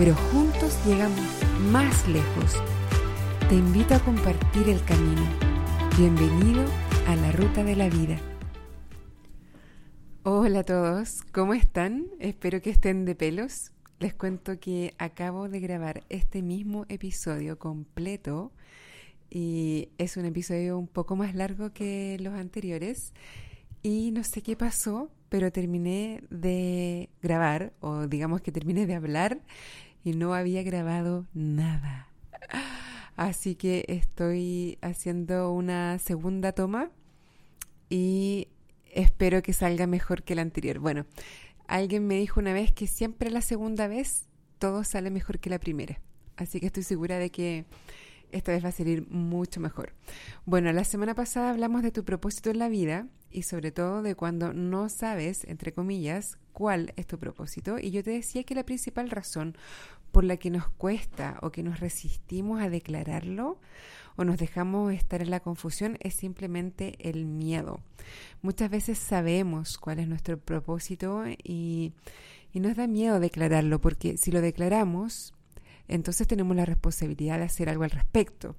pero juntos llegamos más lejos. Te invito a compartir el camino. Bienvenido a la ruta de la vida. Hola a todos, ¿cómo están? Espero que estén de pelos. Les cuento que acabo de grabar este mismo episodio completo y es un episodio un poco más largo que los anteriores y no sé qué pasó, pero terminé de grabar o digamos que terminé de hablar y no había grabado nada. Así que estoy haciendo una segunda toma y espero que salga mejor que la anterior. Bueno, alguien me dijo una vez que siempre la segunda vez todo sale mejor que la primera. Así que estoy segura de que esta vez va a salir mucho mejor. Bueno, la semana pasada hablamos de tu propósito en la vida y sobre todo de cuando no sabes, entre comillas, cuál es tu propósito. Y yo te decía que la principal razón por la que nos cuesta o que nos resistimos a declararlo o nos dejamos estar en la confusión es simplemente el miedo. Muchas veces sabemos cuál es nuestro propósito y, y nos da miedo declararlo porque si lo declaramos, entonces tenemos la responsabilidad de hacer algo al respecto.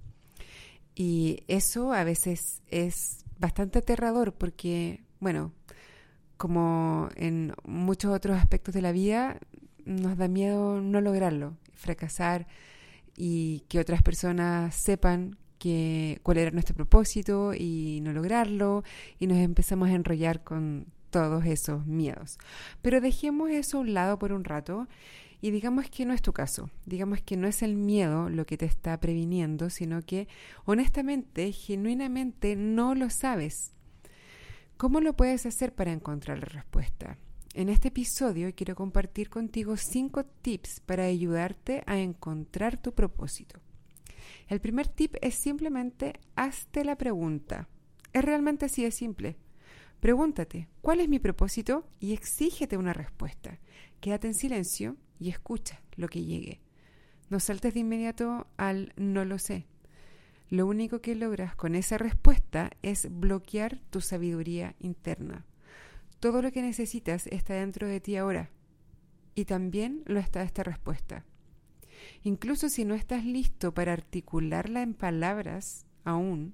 Y eso a veces es bastante aterrador porque, bueno, como en muchos otros aspectos de la vida, nos da miedo no lograrlo, fracasar y que otras personas sepan que, cuál era nuestro propósito y no lograrlo y nos empezamos a enrollar con todos esos miedos. Pero dejemos eso a un lado por un rato y digamos que no es tu caso, digamos que no es el miedo lo que te está previniendo, sino que honestamente, genuinamente no lo sabes. ¿Cómo lo puedes hacer para encontrar la respuesta? En este episodio quiero compartir contigo cinco tips para ayudarte a encontrar tu propósito. El primer tip es simplemente hazte la pregunta. Es realmente así de simple. Pregúntate, ¿cuál es mi propósito? Y exígete una respuesta. Quédate en silencio y escucha lo que llegue. No saltes de inmediato al no lo sé. Lo único que logras con esa respuesta es bloquear tu sabiduría interna. Todo lo que necesitas está dentro de ti ahora. Y también lo está esta respuesta. Incluso si no estás listo para articularla en palabras aún,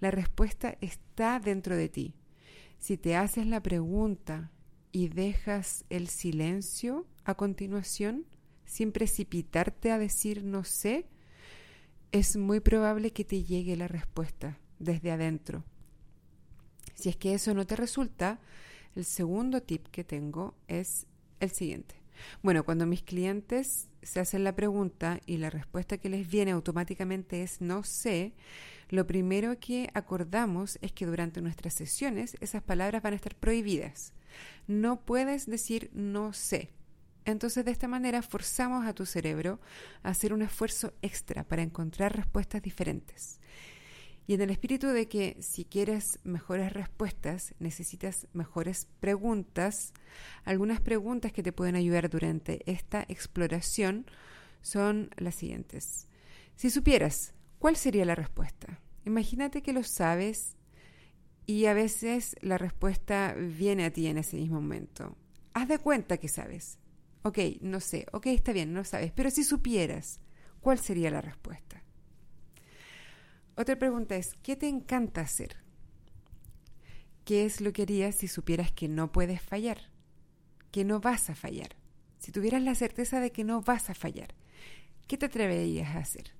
la respuesta está dentro de ti. Si te haces la pregunta y dejas el silencio a continuación, sin precipitarte a decir no sé, es muy probable que te llegue la respuesta desde adentro. Si es que eso no te resulta, el segundo tip que tengo es el siguiente. Bueno, cuando mis clientes se hacen la pregunta y la respuesta que les viene automáticamente es no sé, lo primero que acordamos es que durante nuestras sesiones esas palabras van a estar prohibidas. No puedes decir no sé. Entonces de esta manera forzamos a tu cerebro a hacer un esfuerzo extra para encontrar respuestas diferentes. Y en el espíritu de que si quieres mejores respuestas, necesitas mejores preguntas, algunas preguntas que te pueden ayudar durante esta exploración son las siguientes. Si supieras, ¿cuál sería la respuesta? Imagínate que lo sabes y a veces la respuesta viene a ti en ese mismo momento. Haz de cuenta que sabes. Ok, no sé, ok, está bien, no sabes, pero si supieras, ¿cuál sería la respuesta? Otra pregunta es, ¿qué te encanta hacer? ¿Qué es lo que harías si supieras que no puedes fallar? Que no vas a fallar. Si tuvieras la certeza de que no vas a fallar, ¿qué te atreverías a hacer?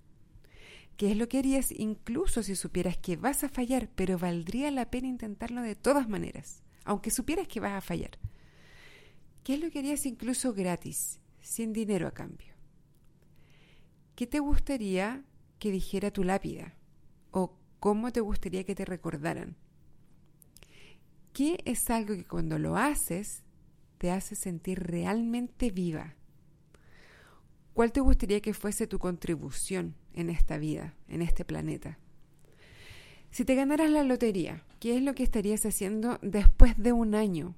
¿Qué es lo que harías incluso si supieras que vas a fallar, pero valdría la pena intentarlo de todas maneras, aunque supieras que vas a fallar? ¿Qué es lo que harías incluso gratis, sin dinero a cambio? ¿Qué te gustaría que dijera tu lápida? Cómo te gustaría que te recordaran. ¿Qué es algo que cuando lo haces te hace sentir realmente viva? ¿Cuál te gustaría que fuese tu contribución en esta vida, en este planeta? Si te ganaras la lotería, ¿qué es lo que estarías haciendo después de un año,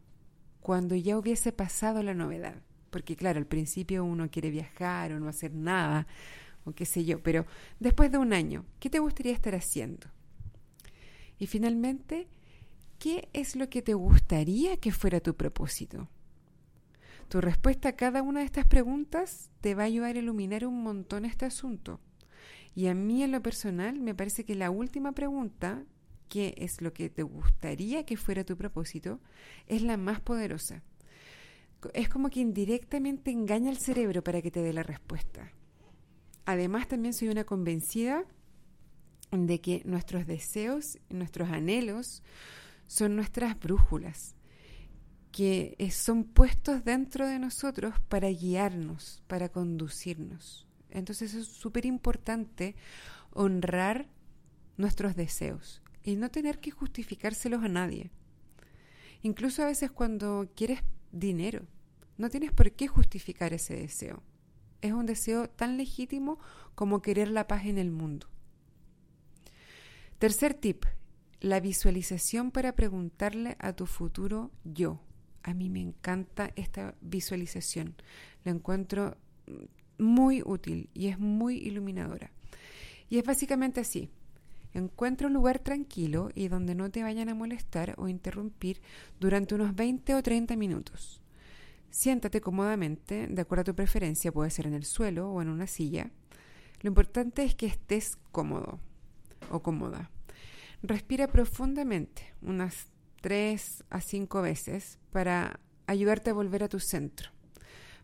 cuando ya hubiese pasado la novedad? Porque claro, al principio uno quiere viajar o no hacer nada, o qué sé yo, pero después de un año, ¿qué te gustaría estar haciendo? Y finalmente, ¿qué es lo que te gustaría que fuera tu propósito? Tu respuesta a cada una de estas preguntas te va a ayudar a iluminar un montón este asunto. Y a mí en lo personal me parece que la última pregunta, ¿qué es lo que te gustaría que fuera tu propósito?, es la más poderosa. Es como que indirectamente engaña al cerebro para que te dé la respuesta. Además, también soy una convencida de que nuestros deseos, nuestros anhelos, son nuestras brújulas que son puestos dentro de nosotros para guiarnos, para conducirnos. Entonces es súper importante honrar nuestros deseos y no tener que justificárselos a nadie. Incluso a veces cuando quieres dinero, no tienes por qué justificar ese deseo. Es un deseo tan legítimo como querer la paz en el mundo. Tercer tip, la visualización para preguntarle a tu futuro yo a mí me encanta esta visualización. La encuentro muy útil y es muy iluminadora. Y es básicamente así. Encuentra un lugar tranquilo y donde no te vayan a molestar o interrumpir durante unos 20 o 30 minutos. Siéntate cómodamente, de acuerdo a tu preferencia, puede ser en el suelo o en una silla. Lo importante es que estés cómodo o cómoda. Respira profundamente, unas tres a cinco veces para ayudarte a volver a tu centro,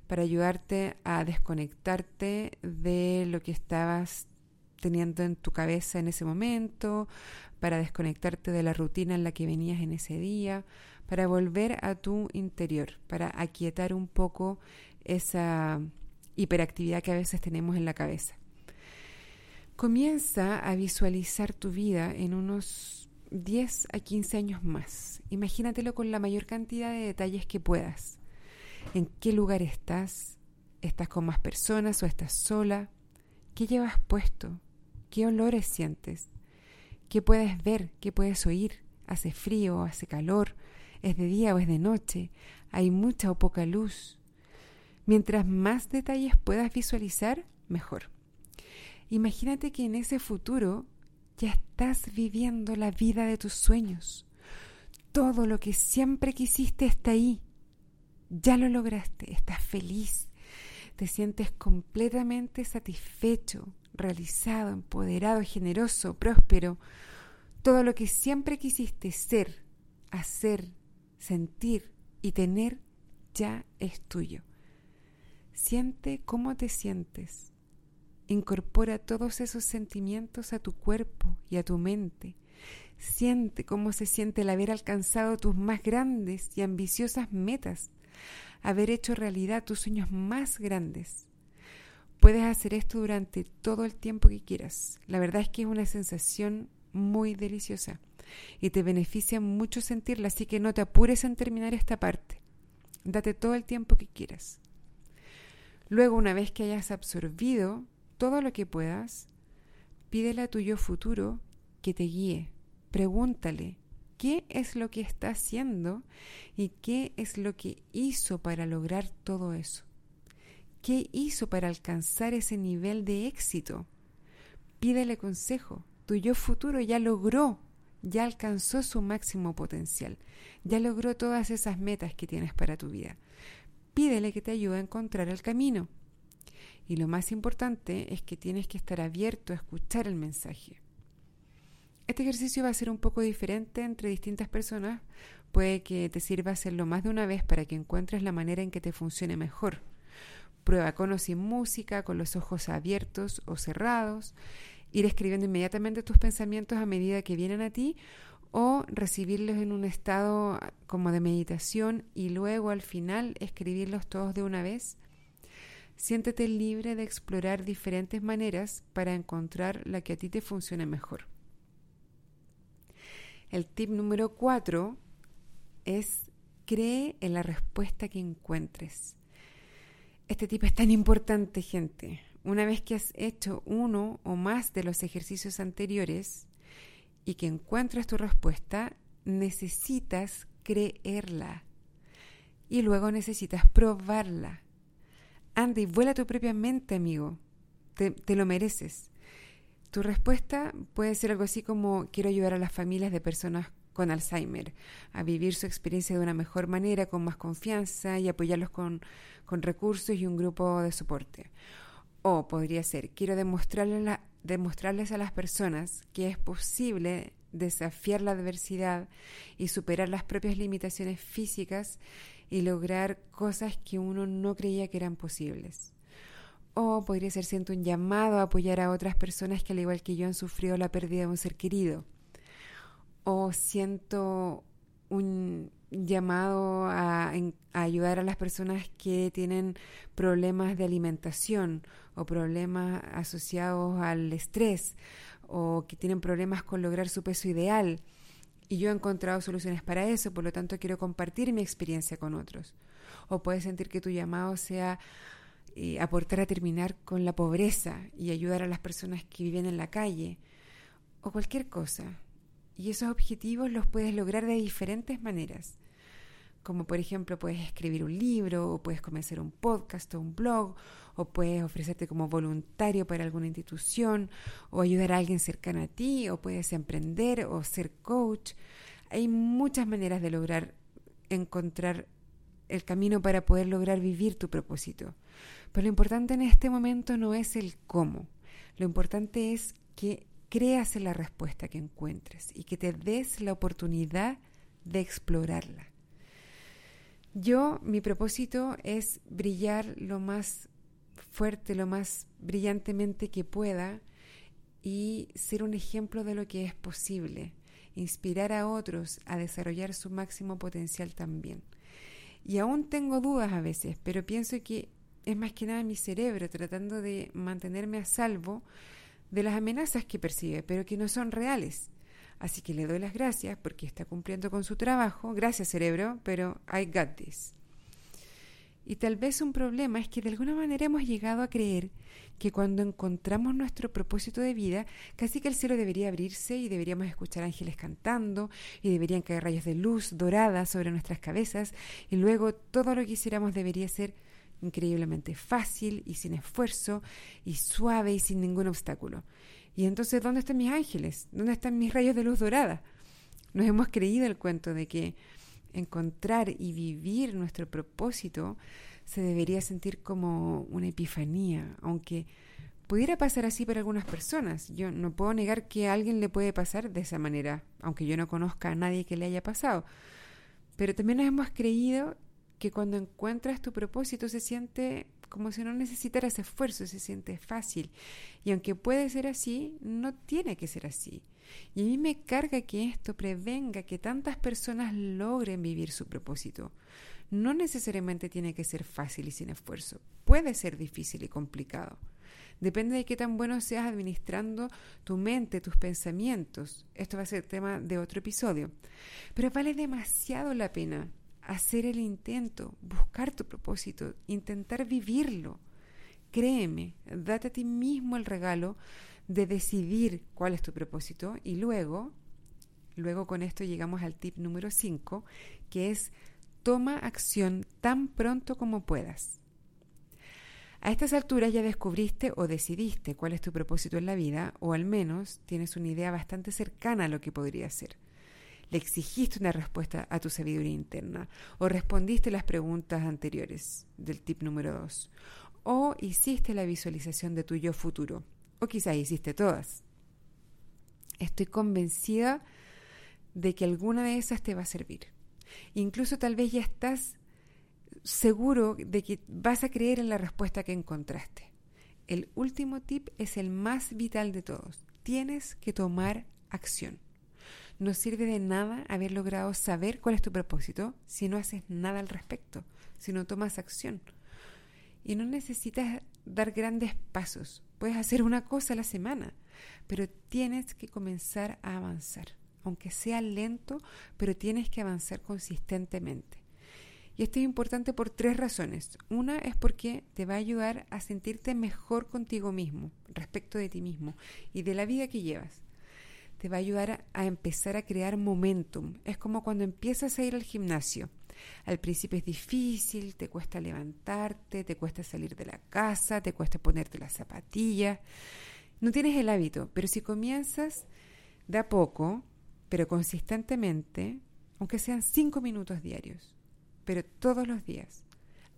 para ayudarte a desconectarte de lo que estabas teniendo en tu cabeza en ese momento, para desconectarte de la rutina en la que venías en ese día, para volver a tu interior, para aquietar un poco esa hiperactividad que a veces tenemos en la cabeza. Comienza a visualizar tu vida en unos 10 a 15 años más. Imagínatelo con la mayor cantidad de detalles que puedas. ¿En qué lugar estás? ¿Estás con más personas o estás sola? ¿Qué llevas puesto? ¿Qué olores sientes? ¿Qué puedes ver? ¿Qué puedes oír? ¿Hace frío? ¿Hace calor? ¿Es de día o es de noche? ¿Hay mucha o poca luz? Mientras más detalles puedas visualizar, mejor. Imagínate que en ese futuro ya estás viviendo la vida de tus sueños. Todo lo que siempre quisiste está ahí. Ya lo lograste, estás feliz, te sientes completamente satisfecho, realizado, empoderado, generoso, próspero. Todo lo que siempre quisiste ser, hacer, sentir y tener ya es tuyo. Siente cómo te sientes Incorpora todos esos sentimientos a tu cuerpo y a tu mente. Siente cómo se siente el haber alcanzado tus más grandes y ambiciosas metas, haber hecho realidad tus sueños más grandes. Puedes hacer esto durante todo el tiempo que quieras. La verdad es que es una sensación muy deliciosa y te beneficia mucho sentirla, así que no te apures en terminar esta parte. Date todo el tiempo que quieras. Luego, una vez que hayas absorbido todo lo que puedas, pídele a tu yo futuro que te guíe. Pregúntale qué es lo que está haciendo y qué es lo que hizo para lograr todo eso. ¿Qué hizo para alcanzar ese nivel de éxito? Pídele consejo. Tu yo futuro ya logró, ya alcanzó su máximo potencial, ya logró todas esas metas que tienes para tu vida. Pídele que te ayude a encontrar el camino. Y lo más importante es que tienes que estar abierto a escuchar el mensaje. Este ejercicio va a ser un poco diferente entre distintas personas. Puede que te sirva hacerlo más de una vez para que encuentres la manera en que te funcione mejor. Prueba con o sin música, con los ojos abiertos o cerrados, ir escribiendo inmediatamente tus pensamientos a medida que vienen a ti o recibirlos en un estado como de meditación y luego al final escribirlos todos de una vez Siéntete libre de explorar diferentes maneras para encontrar la que a ti te funcione mejor. El tip número cuatro es cree en la respuesta que encuentres. Este tipo es tan importante, gente. Una vez que has hecho uno o más de los ejercicios anteriores y que encuentras tu respuesta, necesitas creerla. Y luego necesitas probarla. Anda y vuela tu propia mente, amigo. Te, te, lo mereces. Tu respuesta puede ser algo así como quiero ayudar a las familias de personas con Alzheimer, a vivir su experiencia de una mejor manera, con más confianza y apoyarlos con, con recursos y un grupo de soporte. O podría ser, quiero demostrarles, a las personas que es posible desafiar la adversidad y superar las propias limitaciones físicas y lograr cosas que uno no creía que eran posibles. O podría ser siento un llamado a apoyar a otras personas que al igual que yo han sufrido la pérdida de un ser querido o siento un llamado a, ayudar a las personas que tienen problemas de alimentación o problemas asociados al estrés o que tienen problemas con lograr su peso ideal. Y yo he encontrado soluciones para eso, por lo tanto quiero compartir mi experiencia con otros. O puedes sentir que tu llamado sea eh, aportar a terminar con la pobreza y ayudar a las personas que viven en la calle. O cualquier cosa. Y esos objetivos los puedes lograr de diferentes maneras. Como por ejemplo puedes escribir un libro, o puedes comenzar un podcast o un blog, o puedes ofrecerte como voluntario para alguna institución, o ayudar a alguien cercano a ti, o puedes emprender o ser coach. Hay muchas maneras de lograr encontrar el camino para poder lograr vivir tu propósito. Pero lo importante en este momento no es el cómo, lo importante es que creas en la respuesta que encuentres y que te des la oportunidad de explorarla. Yo, mi propósito es brillar lo más fuerte, lo más brillantemente que pueda y ser un ejemplo de lo que es posible, inspirar a otros a desarrollar su máximo potencial también. Y aún tengo dudas a veces, pero pienso que es más que nada mi cerebro tratando de mantenerme a salvo de las amenazas que percibe, pero que no son reales. Así que le doy las gracias porque está cumpliendo con su trabajo. Gracias, cerebro, pero I got this. Y tal vez un problema es que de alguna manera hemos llegado a creer que cuando encontramos nuestro propósito de vida, casi que el cielo debería abrirse y deberíamos escuchar ángeles cantando y deberían caer rayos de luz dorada sobre nuestras cabezas y luego todo lo que hiciéramos debería ser increíblemente fácil y sin esfuerzo y suave y sin ningún obstáculo. Y entonces, ¿dónde están mis ángeles? ¿Dónde están mis rayos de luz dorada? Nos hemos creído el cuento de que encontrar y vivir nuestro propósito se debería sentir como una epifanía, aunque pudiera pasar así para algunas personas. Yo no puedo negar que a alguien le puede pasar de esa manera, aunque yo no conozca a nadie que le haya pasado. Pero también nos hemos creído que cuando encuentras tu propósito se siente como si no necesitaras esfuerzo, se siente fácil. Y aunque puede ser así, no tiene que ser así. Y a mí me carga que esto prevenga que tantas personas logren vivir su propósito. No necesariamente tiene que ser fácil y sin esfuerzo. Puede ser difícil y complicado. Depende de qué tan bueno seas administrando tu mente, tus pensamientos. Esto va a ser tema de otro episodio. Pero vale demasiado la pena hacer el intento, buscar tu propósito, intentar vivirlo. Créeme, date a ti mismo el regalo de decidir cuál es tu propósito y luego, luego con esto llegamos al tip número 5, que es toma acción tan pronto como puedas. A estas alturas ya descubriste o decidiste cuál es tu propósito en la vida, o al menos tienes una idea bastante cercana a lo que podría ser le exigiste una respuesta a tu sabiduría interna o respondiste las preguntas anteriores del tip número 2 o hiciste la visualización de tu yo futuro o quizás hiciste todas. Estoy convencida de que alguna de esas te va a servir. Incluso tal vez ya estás seguro de que vas a creer en la respuesta que encontraste. El último tip es el más vital de todos. Tienes que tomar acción. No sirve de nada haber logrado saber cuál es tu propósito si no haces nada al respecto, si no tomas acción. Y no necesitas dar grandes pasos. Puedes hacer una cosa a la semana, pero tienes que comenzar a avanzar. Aunque sea lento, pero tienes que avanzar consistentemente. Y esto es importante por tres razones. Una es porque te va a ayudar a sentirte mejor contigo mismo, respecto de ti mismo y de la vida que llevas. Te va a ayudar a, empezar a crear momentum. Es como cuando empiezas a ir al gimnasio. Al principio es difícil, te cuesta levantarte, te cuesta salir de la casa, te cuesta ponerte las zapatillas. No tienes el hábito, pero si comienzas de a poco, pero consistentemente, aunque sean cinco minutos diarios, pero todos los días.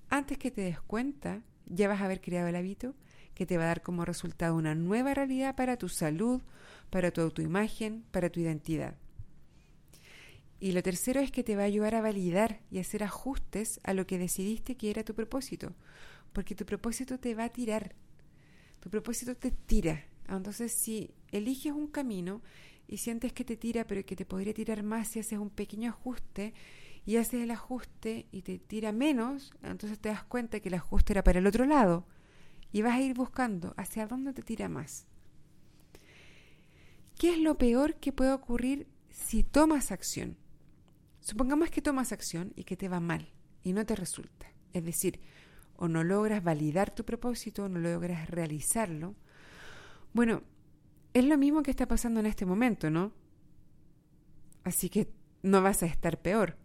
Antes que te des cuenta, ya vas a haber creado el hábito que te va a dar como resultado una nueva realidad para tu salud, para tu autoimagen, para tu identidad. Y lo tercero es que te va a ayudar a validar y hacer ajustes a lo que decidiste que era tu propósito, porque tu propósito te va a tirar, tu propósito te tira. Entonces, si eliges un camino y sientes que te tira, pero que te podría tirar más si haces un pequeño ajuste, y haces el ajuste y te tira menos, entonces te das cuenta que el ajuste era para el otro lado y vas a ir buscando hacia dónde te tira más. ¿Qué es lo peor que puede ocurrir si tomas acción? Supongamos que tomas acción y que te va mal y no te resulta. Es decir, o no logras validar tu propósito, o no logras realizarlo. Bueno, es lo mismo que está pasando en este momento, ¿no? Así que no vas a estar peor.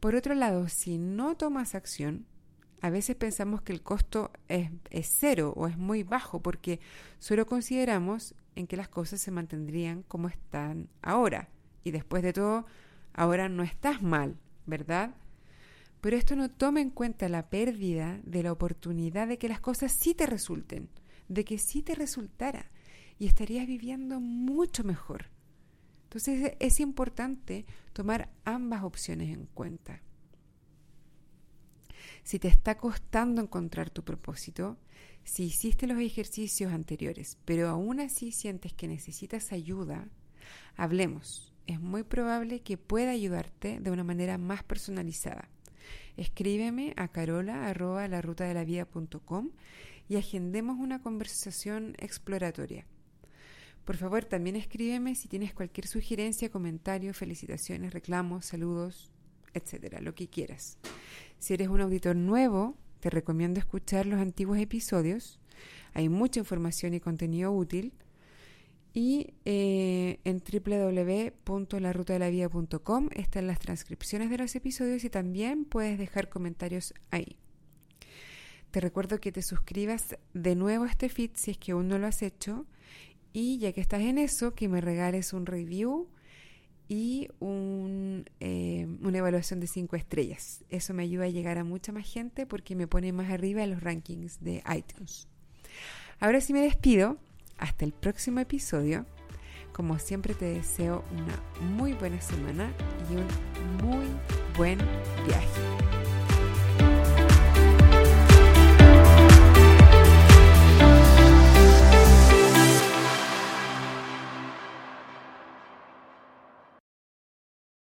Por otro lado, si no tomas acción, a veces pensamos que el costo es, cero o es muy bajo porque solo consideramos en que las cosas se mantendrían como están ahora. Y después de todo, ahora no estás mal, ¿verdad? Pero esto no toma en cuenta la pérdida de la oportunidad de que las cosas sí te resulten, de que sí te resultara y estarías viviendo mucho mejor. Entonces es importante tomar ambas opciones en cuenta. Si te está costando encontrar tu propósito, si hiciste los ejercicios anteriores, pero aún así sientes que necesitas ayuda, hablemos. Es muy probable que pueda ayudarte de una manera más personalizada. Escríbeme a carola.larutadelavida.com y agendemos una conversación exploratoria. Por favor, también escríbeme si tienes cualquier sugerencia, comentario, felicitaciones, reclamos, saludos, etcétera, lo que quieras. Si eres un auditor nuevo, te recomiendo escuchar los antiguos episodios. Hay mucha información y contenido útil. Y eh, en www.larutadelavida.com están las transcripciones de los episodios y también puedes dejar comentarios ahí. Te recuerdo que te suscribas de nuevo a este feed si es que aún no lo has hecho y ya que estás en eso, que me regales un review y un, eh, una evaluación de 5 estrellas. Eso me ayuda a llegar a mucha más gente porque me pone más arriba en los rankings de iTunes. Ahora sí me despido. Hasta el próximo episodio. Como siempre te deseo una muy buena semana y un muy buen viaje.